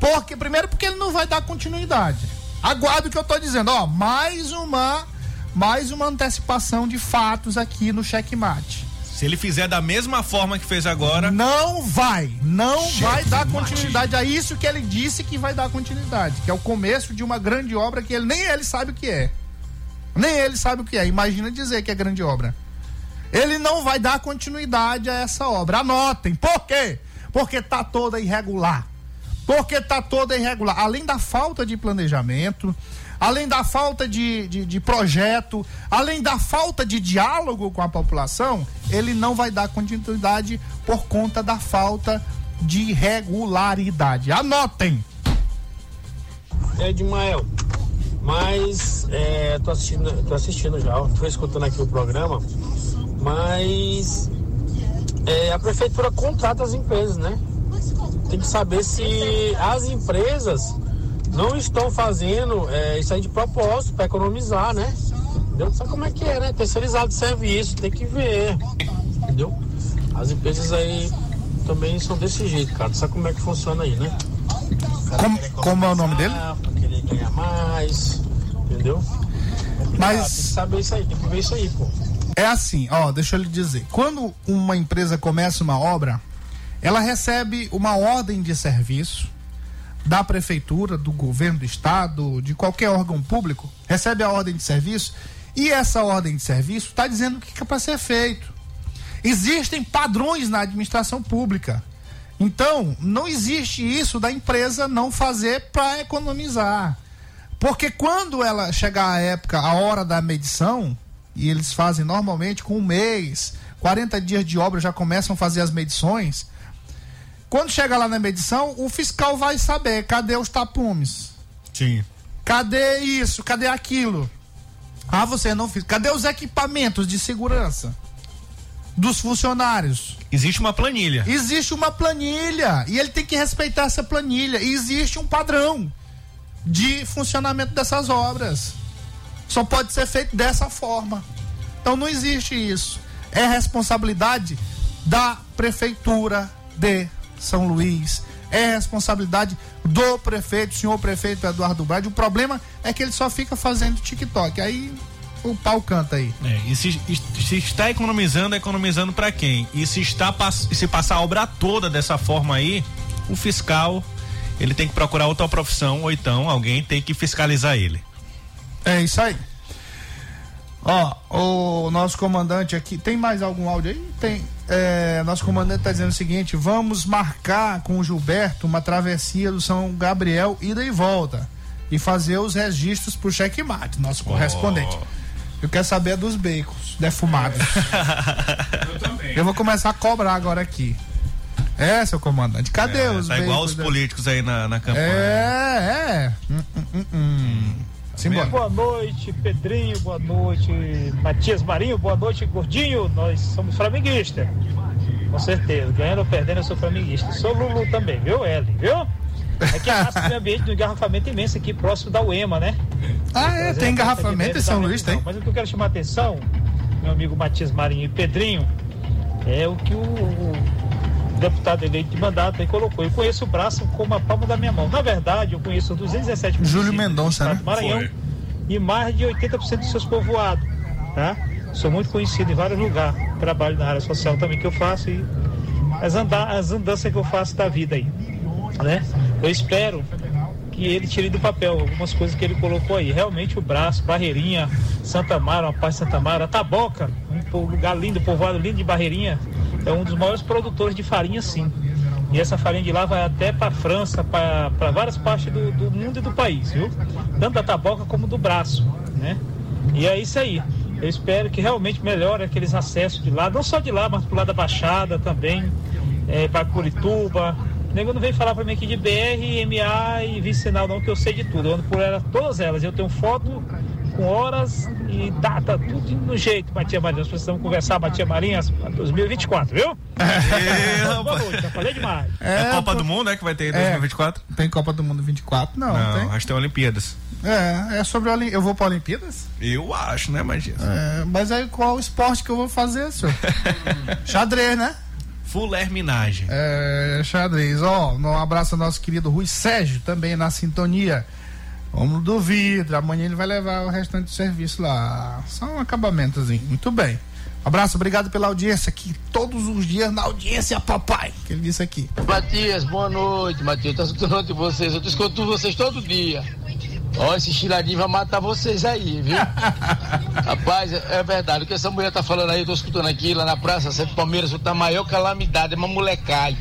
porque, primeiro, porque ele não vai dar continuidade. Aguardo o que eu estou dizendo. Ó, mais uma mais uma antecipação de fatos aqui no checkmate. Se ele fizer da mesma forma que fez agora. Não vai, não vai dar continuidade a isso que ele disse que vai dar continuidade, que é o começo de uma grande obra que ele nem ele sabe o que é. Nem ele sabe o que é. Imagina dizer que é grande obra. Ele não vai dar continuidade a essa obra. Anotem. Por quê? Porque tá toda irregular. Porque tá toda irregular. Além da falta de planejamento, além da falta de, de, de, projeto, além da falta de diálogo com a população, ele não vai dar continuidade por conta da falta de regularidade. Anotem! Edmael, mas é, tô assistindo, tô assistindo já, tô escutando aqui o programa, mas é, a prefeitura contrata as empresas, né? Tem que saber se as empresas não estão fazendo é, isso aí de propósito para economizar, né? Entendeu? Sabe como é que é, né? Terceirizado de serviço, tem que ver. Entendeu? As empresas aí também são desse jeito, cara. Sabe como é que funciona aí, né? Como, como é o nome dele? Pra querer ganhar mais, entendeu? Mas. tem que saber isso aí, tem que ver isso aí, pô. É assim, ó, deixa eu lhe dizer. Quando uma empresa começa uma obra, ela recebe uma ordem de serviço da prefeitura, do governo do estado, de qualquer órgão público, recebe a ordem de serviço e essa ordem de serviço está dizendo o que é para ser feito. Existem padrões na administração pública. Então, não existe isso da empresa não fazer para economizar. Porque quando ela chegar a época, a hora da medição, e eles fazem normalmente com um mês, 40 dias de obra já começam a fazer as medições. Quando chega lá na medição, o fiscal vai saber cadê os tapumes. Sim. Cadê isso? Cadê aquilo? Ah, você não fez. Cadê os equipamentos de segurança dos funcionários? Existe uma planilha. Existe uma planilha e ele tem que respeitar essa planilha. E existe um padrão de funcionamento dessas obras. Só pode ser feito dessa forma. Então não existe isso. É responsabilidade da prefeitura de São Luís. É responsabilidade do prefeito, senhor prefeito Eduardo Brade. O problema é que ele só fica fazendo TikTok. Aí o pau canta aí. É, e se, se está economizando, economizando para quem? E se está se passar a obra toda dessa forma aí, o fiscal ele tem que procurar outra profissão ou então alguém tem que fiscalizar ele. É isso aí. Ó, o nosso comandante aqui, tem mais algum áudio aí? Tem. É, nosso comandante está dizendo o seguinte: vamos marcar com o Gilberto uma travessia do São Gabriel, ida e volta. E fazer os registros pro checkmate, nosso oh. correspondente. Eu quero saber dos bacons defumados. Eu também. Eu vou começar a cobrar agora aqui. É, seu comandante. Cadê é, os Tá igual os políticos aí na, na campanha. É, é. Hum, hum, hum. Simbora. Boa noite, Pedrinho. Boa noite, Matias Marinho. Boa noite, Gordinho. Nós somos flamenguistas. Com certeza. Ganhando ou perdendo, eu sou flamenguista. Sou Lulu também, viu, Ellen? Viu? É a meio ambiente do engarrafamento imenso aqui próximo da UEMA, né? Ah, é? Tem engarrafamento em São Luís, tem? Mas o que eu quero chamar a atenção, meu amigo Matias Marinho e Pedrinho, é o que o deputado eleito de mandato aí colocou. Eu conheço o braço como a palma da minha mão. Na verdade, eu conheço 217 Júlio Mendonça, né? Maranhão Foi. e mais de 80% dos seus povoados, tá? Sou muito conhecido em vários lugares. Trabalho na área social também que eu faço e as, andar, as andanças que eu faço da vida aí, né? Eu espero que ele tire do papel algumas coisas que ele colocou aí. Realmente o braço, Barreirinha, Santa Mara, uma parte de Santa Mara, Taboca, um lugar lindo, povoado lindo de Barreirinha, é um dos maiores produtores de farinha, sim. E essa farinha de lá vai até para a França, para várias partes do, do, mundo e do país, viu? Tanto da taboca como do braço, né? E é isso aí. Eu espero que realmente melhore aqueles acessos de lá, não só de lá, mas pro lado da Baixada também, é, para Curituba. O nego não vem falar para mim aqui de BR, MA e vicinal, não, que eu sei de tudo. Eu ando por ela, todas elas. Eu tenho foto com horas e data, tudo no jeito, Matia Marinha. Nós precisamos conversar, Matia Marinha, 2024, viu? É, Boa noite, já falei demais. É, é Copa do Mundo, é que vai ter em 2024? É, tem Copa do Mundo 24? Não, não tem. acho que tem Olimpíadas. É, é sobre Olimpíadas. Eu vou para Olimpíadas? Eu acho, né, Matias? É, mas aí qual o esporte que eu vou fazer, senhor? Xadrez, né? Fuller Minagem. É, xadrez. Ó, um abraço ao nosso querido Rui Sérgio, também na sintonia. Vamos do vidro. Amanhã ele vai levar o restante do serviço lá. Só um acabamentozinho. Muito bem. Abraço, obrigado pela audiência aqui. Todos os dias na audiência, papai. Que ele disse aqui. Matias, boa noite, Matias. Tá escutando de vocês. Eu tô escutando vocês todo dia. Ó, esse chiladinho vai matar vocês aí, viu? Rapaz, é, é verdade. O que essa mulher tá falando aí, eu tô escutando aqui lá na Praça Sete Palmeiras, tá a maior calamidade, é uma molecagem.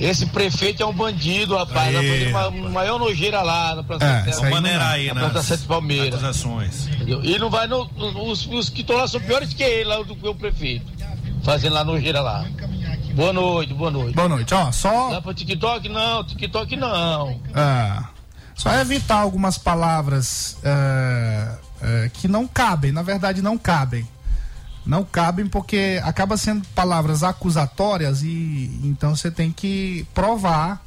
Esse prefeito é um bandido, rapaz. Aí. Uma, uma maior nojeira lá na Praça é, maneirar aí, na Praça Sete Palmeiras. Acusações. E não vai no, os, os que estão lá são piores que ele, lá do que o prefeito. Fazendo lá nojeira lá. Boa noite, boa noite. Boa noite, ó, só. Dá pra TikTok? Não, TikTok não. É. Só evitar algumas palavras é, é, que não cabem, na verdade não cabem não cabem porque acaba sendo palavras acusatórias e então você tem que provar.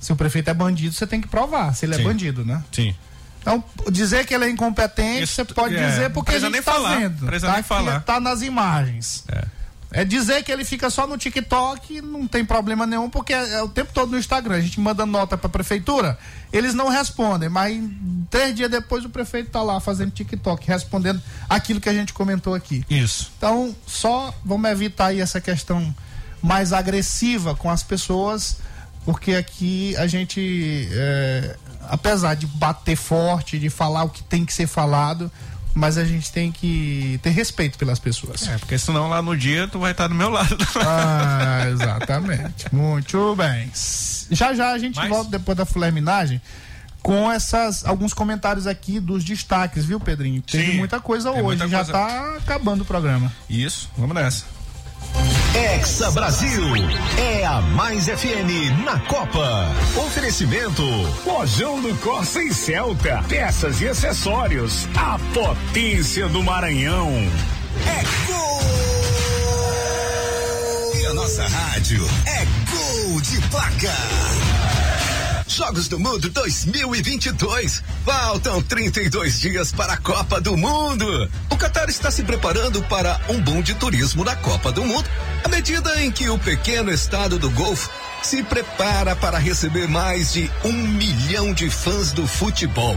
Se o prefeito é bandido, você tem que provar se ele é Sim. é bandido, né? Sim. Então, dizer que ele é incompetente, Isso, você pode é, dizer porque a gente está vendo. Precisa tá, nem falar. tá nas imagens. É. É dizer que ele fica só no TikTok, não tem problema nenhum, porque é, é o tempo todo no Instagram. A gente manda nota para a prefeitura, eles não respondem, mas três dias depois o prefeito tá lá fazendo TikTok, respondendo aquilo que a gente comentou aqui. Isso. Então, só vamos evitar aí essa questão mais agressiva com as pessoas, porque aqui a gente, é, apesar de bater forte, de falar o que tem que ser falado, mas a gente tem que ter respeito pelas pessoas. É, porque senão lá no dia tu vai estar do meu lado. Ah, exatamente. Muito bem. Já já a gente Mas- volta depois da fulaminagem com essas alguns comentários aqui dos destaques, viu, Pedrinho? Teve Sim, muita coisa hoje, muita já coisa. tá acabando o programa. Isso, vamos nessa. Hexa Brasil é a Mais FM na Copa. Oferecimento. Lojão do Corsa e Celta. Peças e acessórios. A potência do Maranhão. E a nossa rádio é gol de placa. Jogos do Mundo 2022. Faltam 32 dias para a Copa do Mundo. O Qatar está se preparando para um boom de turismo na Copa do Mundo, à medida em que o pequeno estado do Golfo se prepara para receber mais de um milhão de fãs do futebol.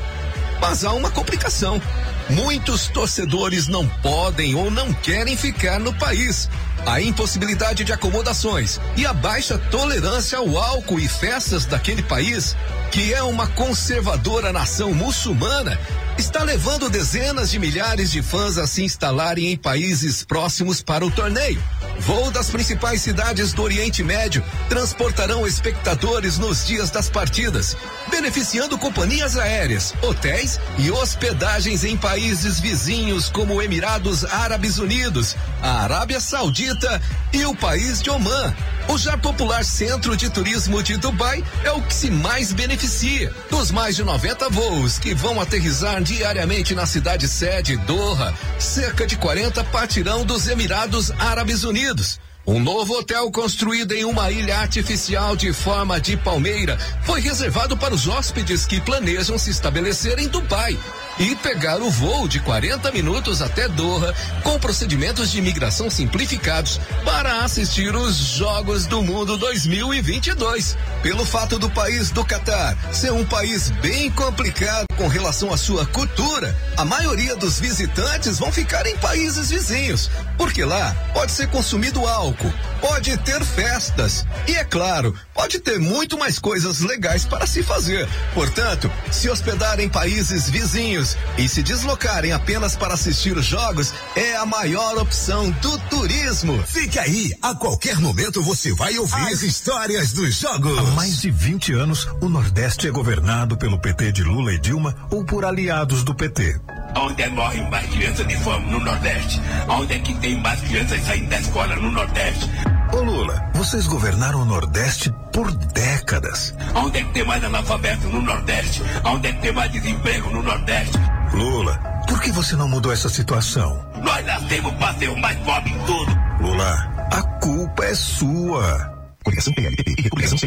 Mas há uma complicação. Muitos torcedores não podem ou não querem ficar no país. A impossibilidade de acomodações e a baixa tolerância ao álcool e festas daquele país, que é uma conservadora nação muçulmana, está levando dezenas de milhares de fãs a se instalarem em países próximos para o torneio. Voo das principais cidades do Oriente Médio transportarão espectadores nos dias das partidas, beneficiando companhias aéreas, hotéis e hospedagens em países vizinhos como Emirados Árabes Unidos, a Arábia Saudita e o país de Omã. O já popular Centro de Turismo de Dubai é o que se mais beneficia. Dos mais de 90 voos que vão aterrissar diariamente na cidade sede Doha, cerca de 40 partirão dos Emirados Árabes Unidos. Um novo hotel construído em uma ilha artificial de forma de palmeira foi reservado para os hóspedes que planejam se estabelecer em Dubai e pegar o voo de 40 minutos até Doha com procedimentos de imigração simplificados para assistir os Jogos do Mundo 2022. Pelo fato do país do Catar ser um país bem complicado com relação à sua cultura, a maioria dos visitantes vão ficar em países vizinhos, porque lá pode ser consumido álcool, pode ter festas e, é claro, pode ter muito mais coisas legais para se fazer. Portanto, se hospedar em países vizinhos e se deslocarem apenas para assistir os jogos é a maior opção do turismo. Fique aí, a qualquer momento você vai ouvir as histórias dos jogos. Há mais de 20 anos, o Nordeste é governado pelo PT de Lula e Dilma ou por aliados do PT. Onde é morrem mais crianças de fome no Nordeste? Onde é que tem mais crianças saindo da escola no Nordeste? Ô Lula, vocês governaram o Nordeste por décadas. Onde é que tem mais analfabeto no Nordeste? Onde é que tem mais desemprego no Nordeste? Lula, por que você não mudou essa situação? Nós nascemos para ser o mais pobre em tudo. Lula, a culpa é sua. Coligação PLPP e e Republicanos.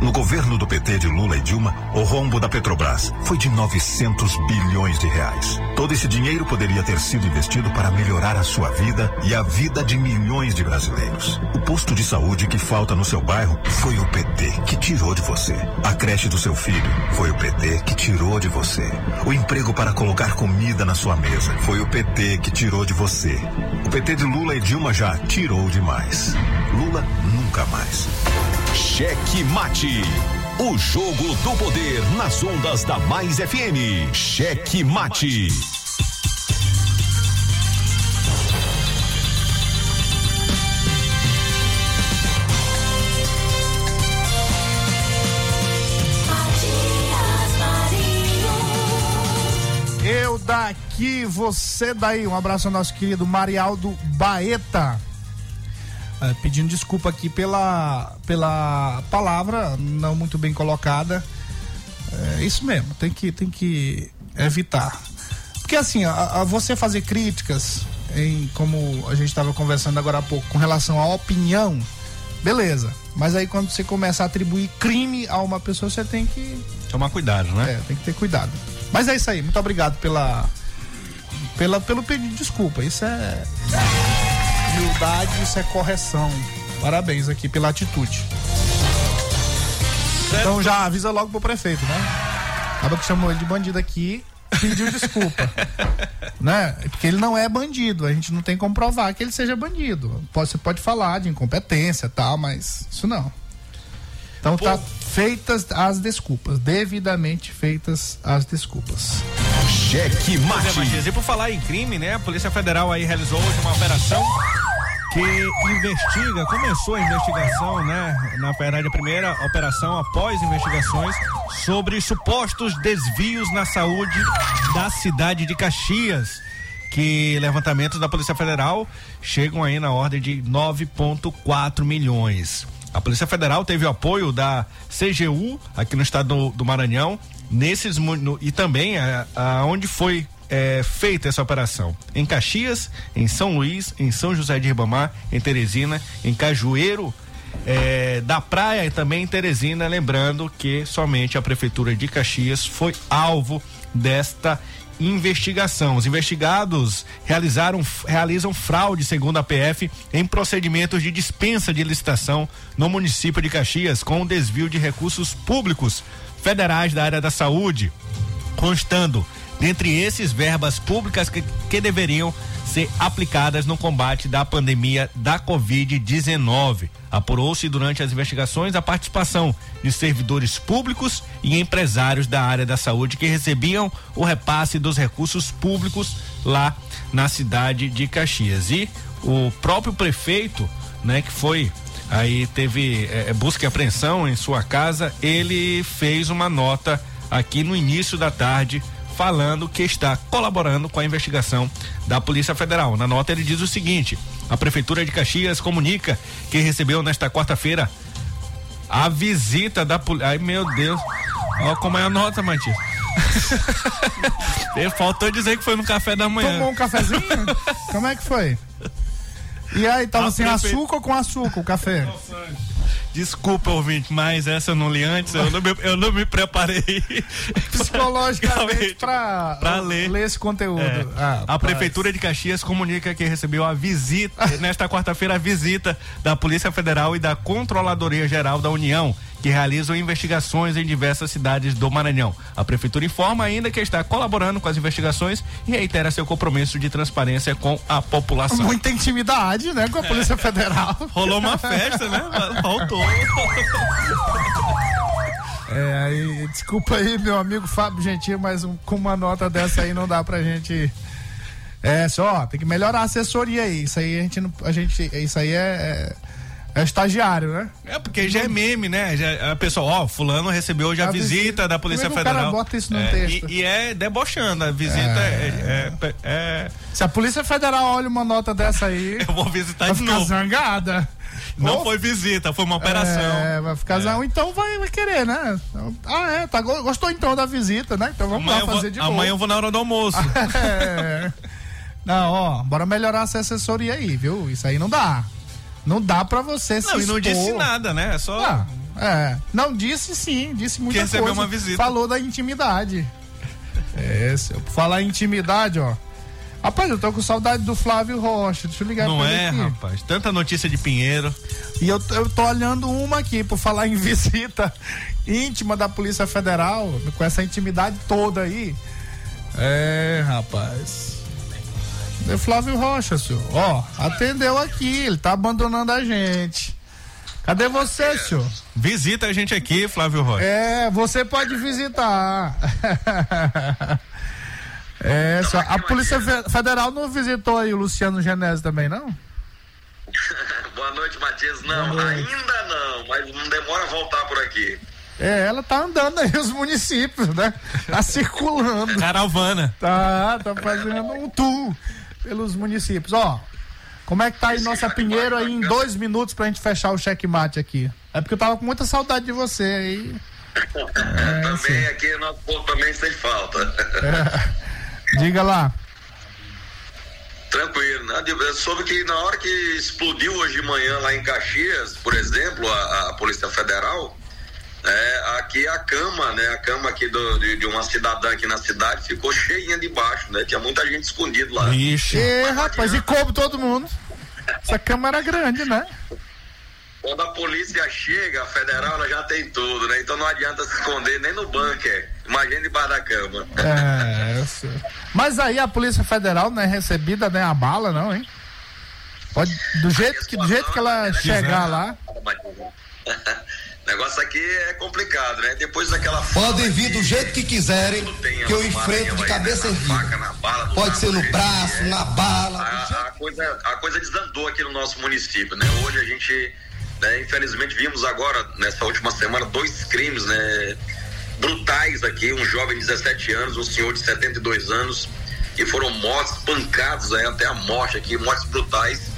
No governo do PT de Lula e Dilma, o rombo da Petrobras foi de 900 bilhões de reais. Todo esse dinheiro poderia ter sido investido para melhorar a sua vida e a vida de milhões de brasileiros. O posto de saúde que falta no seu bairro foi o PT que tirou de você. A creche do seu filho foi o PT que tirou de você. O emprego para colocar comida na sua mesa foi o PT que tirou de você. O PT de Lula e Dilma já tirou demais. Lula nunca mais. Cheque Mate. O jogo do poder nas ondas da Mais FM. Cheque Mate. Eu daqui, você daí. Um abraço ao nosso querido Marialdo Baeta. É, pedindo desculpa aqui pela, pela palavra não muito bem colocada. É isso mesmo, tem que, tem que evitar. Porque assim, a, a você fazer críticas, em como a gente estava conversando agora há pouco, com relação à opinião, beleza. Mas aí quando você começa a atribuir crime a uma pessoa, você tem que. Tomar cuidado, né? É, tem que ter cuidado. Mas é isso aí, muito obrigado pela. pela pelo pedido de desculpa. Isso é humildade, isso é correção. Parabéns aqui pela atitude. Então já avisa logo pro prefeito, né? Acaba que chamou ele de bandido aqui. pediu desculpa. né? Porque ele não é bandido, a gente não tem como provar que ele seja bandido. Pode, você pode falar de incompetência tal, mas isso não. Então tá feitas as desculpas, devidamente feitas as desculpas. Cheque Pois é, Matias, e por falar em crime, né? A Polícia Federal aí realizou hoje uma operação que investiga, começou a investigação, né? Na verdade, a primeira operação após investigações sobre supostos desvios na saúde da cidade de Caxias. Que levantamentos da Polícia Federal chegam aí na ordem de 9,4 milhões. A Polícia Federal teve o apoio da CGU aqui no estado do, do Maranhão, nesses no- e também a, aonde foi é, feita essa operação. Em Caxias, em São Luís, em São José de Ribamar, em Teresina, em Cajueiro é, da Praia e também em Teresina, lembrando que somente a Prefeitura de Caxias foi alvo desta investigação. Os investigados realizaram, realizam fraude, segundo a PF, em procedimentos de dispensa de licitação no município de Caxias, com desvio de recursos públicos federais da área da saúde, constando, dentre esses, verbas públicas que, que deveriam ser aplicadas no combate da pandemia da Covid-19. Apurou-se durante as investigações a participação de servidores públicos e empresários da área da saúde que recebiam o repasse dos recursos públicos lá na cidade de Caxias. E o próprio prefeito, né, que foi aí teve eh, busca e apreensão em sua casa, ele fez uma nota aqui no início da tarde falando que está colaborando com a investigação da Polícia Federal. Na nota ele diz o seguinte: a Prefeitura de Caxias comunica que recebeu nesta quarta-feira a visita da polícia. Ai meu Deus, ó como é a nota, Matias. Ele Faltou dizer que foi no café da manhã. Tomou um cafezinho? Como é que foi? E aí, tava A sem prefe- açúcar ou com açúcar o café? Desculpa, ouvinte, mas essa eu não li antes, eu não me, eu não me preparei. Psicologicamente pra, Pra ler. esse conteúdo. É. Ah, a Prefeitura de Caxias comunica que recebeu a visita, nesta quarta-feira, a visita da Polícia Federal e da Controladoria Geral da União, que realizam investigações em diversas cidades do Maranhão. A Prefeitura informa ainda que está colaborando com as investigações e reitera seu compromisso de transparência com a população. Muita intimidade, né, com a Polícia Federal. Rolou uma festa, né? Faltou. É, aí, desculpa aí, meu amigo Fábio Gentil, mas um- com uma nota dessa aí não dá pra gente. É, só, tem que melhorar a assessoria aí. Isso aí a gente não. A gente, isso aí é, é, é estagiário, né? É, porque já é meme, né? Já, a pessoa, ó, fulano recebeu hoje a, visita, visita. da Polícia Como é que o cara Federal. bota isso no É, texto? E, e é debochando, a visita é- é- é Se a Polícia Federal olha uma nota dessa aí. Eu vou visitar vai de novo. zangada. Não Ou- foi visita, foi uma operação. É, vai ficar zangada. Então vai, vai querer, né? Ah, é, tá, go- gostou então da visita, né? Então vamos Amanhã, lá eu vou, fazer de novo. amanhã eu vou na hora do almoço. É. Não, ó, bora melhorar essa assessoria aí, viu? Isso aí não dá. Não dá pra você se não, e não disse nada, né? É só. Ah, é. Não, disse sim, disse muita Que recebeu coisa. uma visita. Falou da intimidade. É, se eu falar intimidade, ó. Rapaz, eu tô com saudade do Flávio Rocha. Deixa eu ligar Não pra ele é, aqui. rapaz. Tanta notícia de Pinheiro. E eu, eu tô olhando uma aqui, por falar em visita íntima da Polícia Federal, com essa intimidade toda aí. É, rapaz. É Flávio Rocha, senhor. Ó, atendeu aqui, ele tá abandonando a gente. Cadê você, senhor? Visita a gente aqui, Flávio Rocha. É, você pode visitar. É, só, a Polícia Fe- Federal não visitou aí o Luciano Genésio também, não? Boa noite, Matias. Não, noite. ainda não, mas não demora a voltar por aqui. É, ela tá andando aí os municípios, né? Tá circulando. Caravana. Tá, tá fazendo um tour pelos municípios. Ó, como é que tá aí nossa Pinheiro aí em dois minutos pra gente fechar o checkmate aqui? É porque eu tava com muita saudade de você aí. também aqui, nosso povo também sente falta. É. Diga lá. Tranquilo, né? Eu soube que na hora que explodiu hoje de manhã lá em Caxias, por exemplo, a, a Polícia Federal, é, aqui a cama, né? A cama aqui do- de, de uma cidadã aqui na cidade ficou cheinha de baixo, né? Tinha muita gente escondida lá. Ixi. E, rapaz, e coube todo mundo. Essa câmera é grande, né? Quando a polícia chega, a federal, ela já tem tudo, né? Então não adianta se esconder nem no bunker. Imagina debaixo da cama. É, eu sei. Mas aí a Polícia Federal não é recebida nem a bala, não, hein? Pode, do jeito que, do jeito que ela chegar lá. O negócio aqui é complicado, né? Depois daquela Podem vir do jeito que quiserem, que eu enfrento de cabeça erguida. Pode ser no braço, na bala. A, a coisa, a coisa desandou aqui no nosso município, né? Hoje a gente, né, infelizmente, vimos agora, nessa última semana, dois crimes, né? Brutais aqui, um jovem de 17 anos, um senhor de 72 anos, que foram mortos, pancados aí, até a morte aqui, mortes brutais,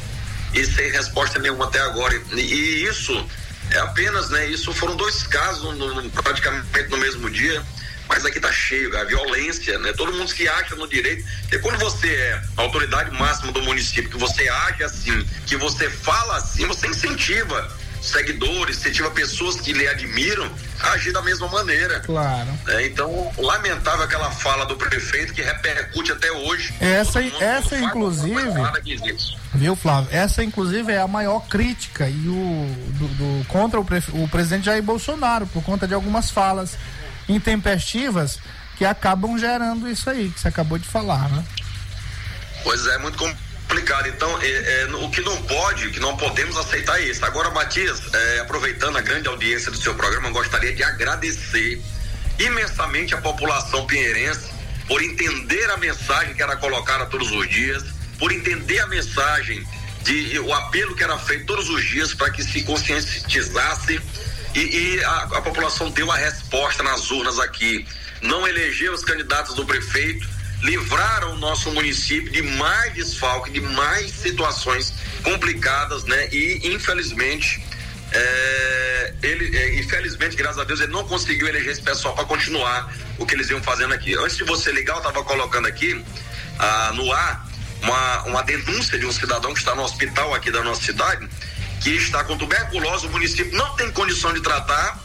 e sem resposta nenhuma até agora. E, e isso é apenas, né? Isso foram dois casos no- no- praticamente no mesmo dia, mas aqui tá cheio, a violência, né? Todo mundo se acha no direito. E quando você é a autoridade máxima do município, que você age assim, que você fala assim, você incentiva seguidores, incentiva pessoas que lhe admiram agir da mesma maneira. Claro. É, então, lamentável aquela fala do prefeito que repercute até hoje. Essa, essa inclusive, viu, Flávio? Essa inclusive é a maior crítica e o do, do- contra o, prefe- o presidente Jair Bolsonaro por conta de algumas falas intempestivas que acabam gerando isso aí que você acabou de falar, né? Pois é, muito complicado. Então, é, é, o que não pode, o que não podemos aceitar é isso. Agora, Matias, é, aproveitando a grande audiência do seu programa, gostaria de agradecer imensamente a população pinheirense por entender a mensagem que era colocada todos os dias, por entender a mensagem de o apelo que era feito todos os dias para que se conscientizasse e, e a, a população deu a resposta nas urnas aqui. Não elegeu os candidatos do prefeito, livraram o nosso município de mais desfalque, de mais situações complicadas, né? E infelizmente, é, ele, é, infelizmente, graças a Deus, ele não conseguiu eleger esse pessoal para continuar o que eles iam fazendo aqui. Antes de você ligar, eu estava colocando aqui ah, no ar uma, uma denúncia de um cidadão que está no hospital aqui da nossa cidade, que está com tuberculose, o município não tem condição de tratar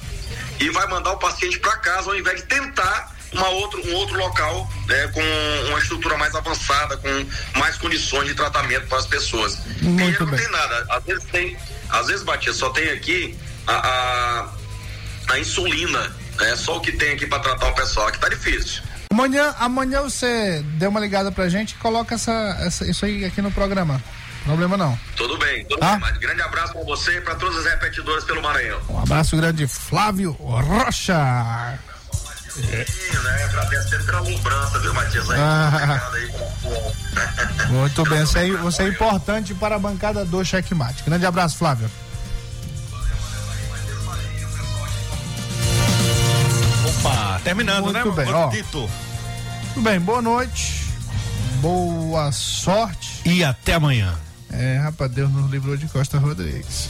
e vai mandar o paciente para casa ao invés de tentar uma outro, um outro local né, com uma estrutura mais avançada, com mais condições de tratamento para as pessoas. Muito e não tem nada. Às vezes tem, às vezes, Batia, só tem aqui a, a, a insulina. É só o que tem aqui para tratar o pessoal, que tá difícil. Amanhã, amanhã você dê uma ligada pra gente e coloca essa, essa- isso aí aqui no programa. Problema não. Tudo bem, tudo Tá. bem. Grande abraço para você e para todas as repetidoras pelo Maranhão. Um abraço grande, Flávio Rocha. Sim, né? Agradecendo pela lembrança, viu, Matias? Aí, Ah. aí. Muito bem, você é, você é importante para a bancada do Checkmate. Grande abraço, Flávio. Opa, terminando, Muito né? bem, ó. Gordito? Tudo bem, boa noite. Boa sorte. E até amanhã. É, rapaz, Deus nos livrou de Costa Rodrigues.